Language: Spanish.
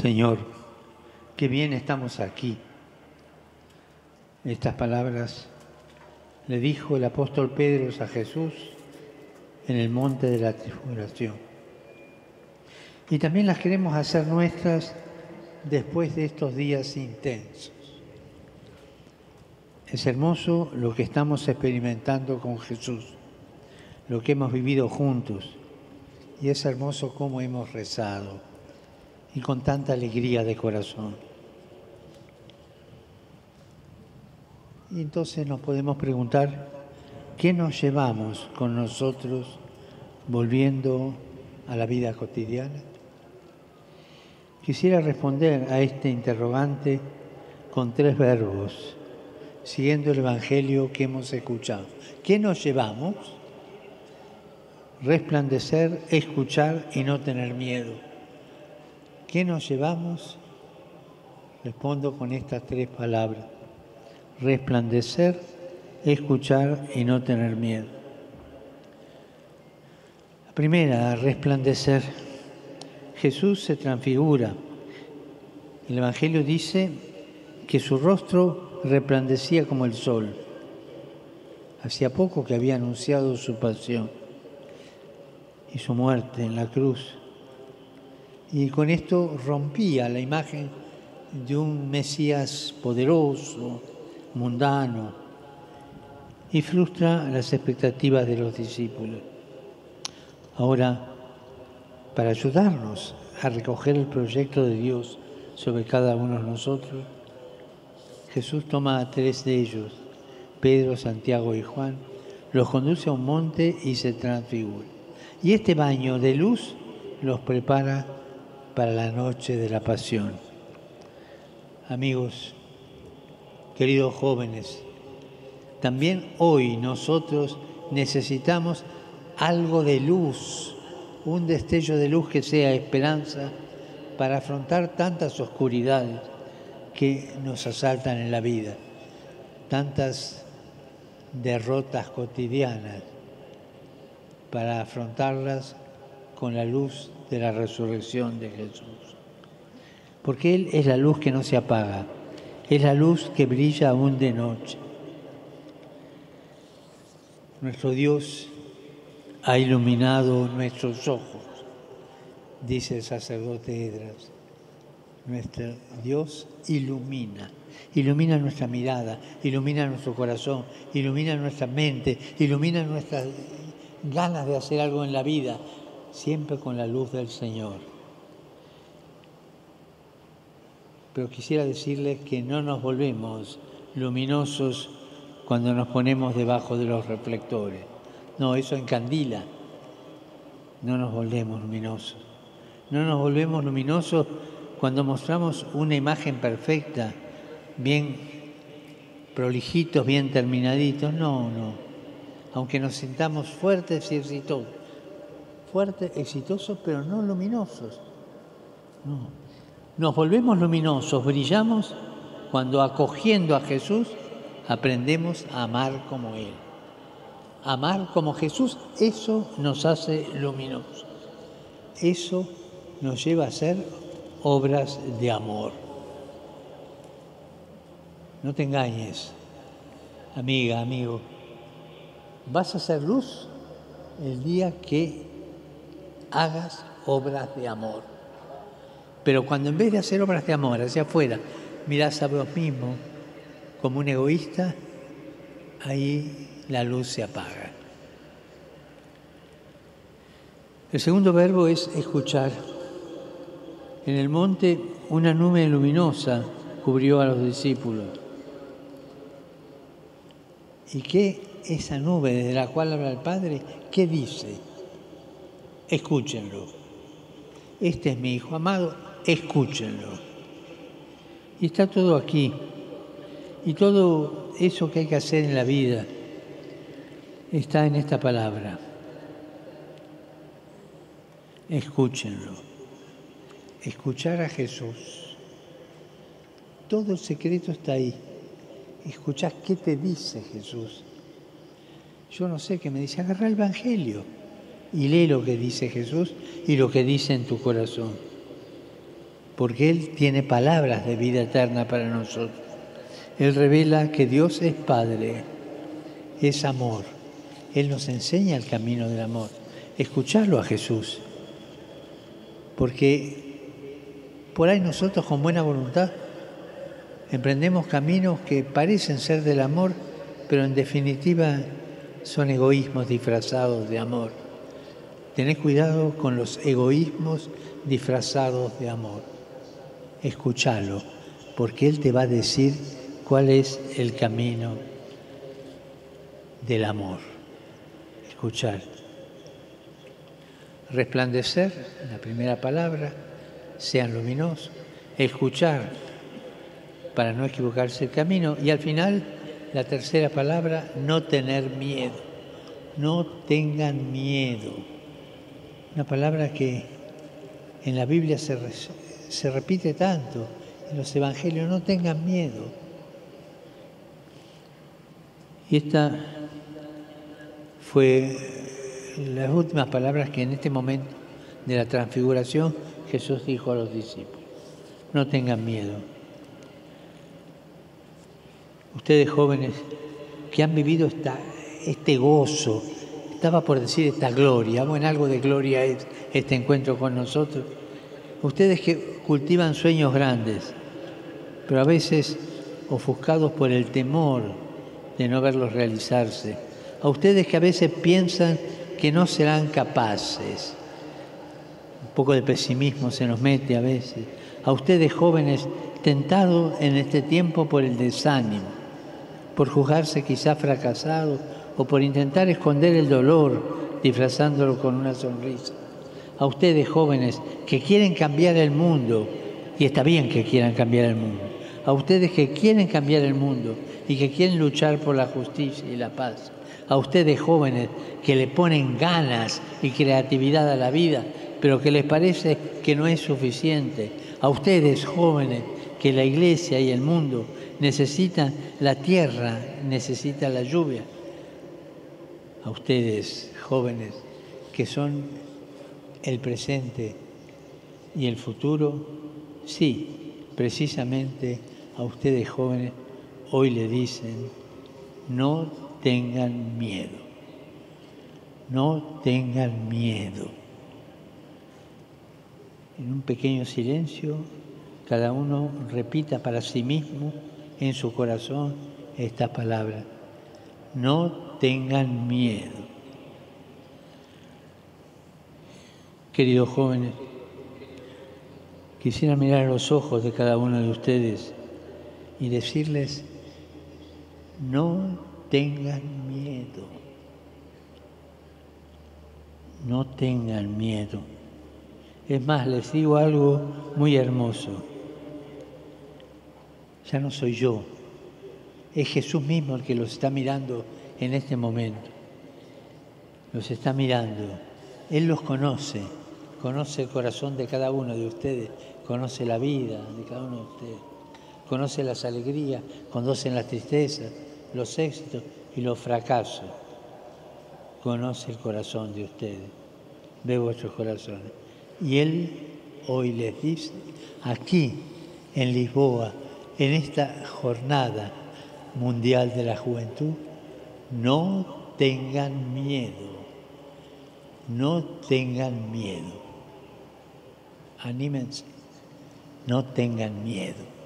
Señor, qué bien estamos aquí. Estas palabras le dijo el apóstol Pedro a Jesús en el monte de la transfiguración. Y también las queremos hacer nuestras después de estos días intensos. Es hermoso lo que estamos experimentando con Jesús, lo que hemos vivido juntos, y es hermoso cómo hemos rezado y con tanta alegría de corazón. Y entonces nos podemos preguntar, ¿qué nos llevamos con nosotros volviendo a la vida cotidiana? Quisiera responder a este interrogante con tres verbos, siguiendo el Evangelio que hemos escuchado. ¿Qué nos llevamos? Resplandecer, escuchar y no tener miedo. ¿Qué nos llevamos? Respondo con estas tres palabras. Resplandecer, escuchar y no tener miedo. La primera, resplandecer. Jesús se transfigura. El Evangelio dice que su rostro resplandecía como el sol. Hacía poco que había anunciado su pasión y su muerte en la cruz y con esto rompía la imagen de un Mesías poderoso, mundano, y frustra las expectativas de los discípulos. Ahora, para ayudarnos a recoger el proyecto de Dios sobre cada uno de nosotros, Jesús toma a tres de ellos, Pedro, Santiago y Juan, los conduce a un monte y se transfigura. Y este baño de luz los prepara para la noche de la pasión. Amigos, queridos jóvenes, también hoy nosotros necesitamos algo de luz, un destello de luz que sea esperanza para afrontar tantas oscuridades que nos asaltan en la vida, tantas derrotas cotidianas, para afrontarlas con la luz de la resurrección de Jesús. Porque Él es la luz que no se apaga, es la luz que brilla aún de noche. Nuestro Dios ha iluminado nuestros ojos, dice el sacerdote Edras. Nuestro Dios ilumina, ilumina nuestra mirada, ilumina nuestro corazón, ilumina nuestra mente, ilumina nuestras ganas de hacer algo en la vida, siempre con la luz del Señor. Pero quisiera decirles que no nos volvemos luminosos cuando nos ponemos debajo de los reflectores. No, eso encandila. No nos volvemos luminosos. No nos volvemos luminosos cuando mostramos una imagen perfecta, bien prolijitos, bien terminaditos. No, no. Aunque nos sintamos fuertes y exitosos fuertes, exitosos, pero no luminosos. No. Nos volvemos luminosos, brillamos cuando acogiendo a Jesús aprendemos a amar como Él. Amar como Jesús, eso nos hace luminosos. Eso nos lleva a hacer obras de amor. No te engañes, amiga, amigo. Vas a hacer luz el día que hagas obras de amor. Pero cuando en vez de hacer obras de amor hacia afuera, mirás a vos mismo como un egoísta, ahí la luz se apaga. El segundo verbo es escuchar. En el monte una nube luminosa cubrió a los discípulos. ¿Y qué esa nube desde la cual habla el Padre? ¿Qué dice? Escúchenlo. Este es mi Hijo amado, escúchenlo. Y está todo aquí. Y todo eso que hay que hacer en la vida está en esta palabra. Escúchenlo. Escuchar a Jesús. Todo el secreto está ahí. Escuchás qué te dice Jesús. Yo no sé qué me dice, agarra el Evangelio y lee lo que dice Jesús y lo que dice en tu corazón. porque Él tiene palabras de vida eterna para nosotros. Él revela que Dios es Padre, es amor. Él nos enseña el camino del amor. Escucharlo a Jesús. Porque por ahí nosotros con buena voluntad emprendemos caminos que parecen ser del amor, pero en definitiva son egoísmos disfrazados de amor. Tenés cuidado con los egoísmos disfrazados de amor. Escúchalo, porque Él te va a decir cuál es el camino del amor. Escuchar. Resplandecer, la primera palabra, sean luminosos. Escuchar, para no equivocarse el camino. Y al final, la tercera palabra, no tener miedo. No tengan miedo. Una palabra que en la Biblia se, se repite tanto, en los evangelios, no tengan miedo. Y esta fue las últimas palabras que en este momento de la transfiguración Jesús dijo a los discípulos. No tengan miedo. Ustedes jóvenes que han vivido esta, este gozo, estaba por decir esta gloria, bueno, algo de gloria es este encuentro con nosotros. Ustedes que cultivan sueños grandes, pero a veces ofuscados por el temor de no verlos realizarse. A ustedes que a veces piensan que no serán capaces. Un poco de pesimismo se nos mete a veces. A ustedes jóvenes tentados en este tiempo por el desánimo, por juzgarse quizá fracasados o por intentar esconder el dolor disfrazándolo con una sonrisa. A ustedes jóvenes que quieren cambiar el mundo, y está bien que quieran cambiar el mundo, a ustedes que quieren cambiar el mundo y que quieren luchar por la justicia y la paz, a ustedes jóvenes que le ponen ganas y creatividad a la vida, pero que les parece que no es suficiente, a ustedes jóvenes que la iglesia y el mundo necesitan la tierra, necesitan la lluvia, a ustedes jóvenes que son el presente y el futuro, sí, precisamente a ustedes jóvenes hoy le dicen, no tengan miedo, no tengan miedo. En un pequeño silencio, cada uno repita para sí mismo en su corazón estas palabras, no tengan miedo. Queridos jóvenes, quisiera mirar a los ojos de cada uno de ustedes y decirles, no tengan miedo, no tengan miedo. Es más, les digo algo muy hermoso. Ya no soy yo, es Jesús mismo el que los está mirando en este momento. Los está mirando. Él los conoce, conoce el corazón de cada uno de ustedes, conoce la vida de cada uno de ustedes, conoce las alegrías, conoce las tristezas, los éxitos y los fracasos. Conoce el corazón de ustedes, ve vuestros corazones. Y Él hoy les dice, aquí en Lisboa, en esta jornada mundial de la juventud, no tengan miedo, no tengan miedo. Anímense, no tengan miedo.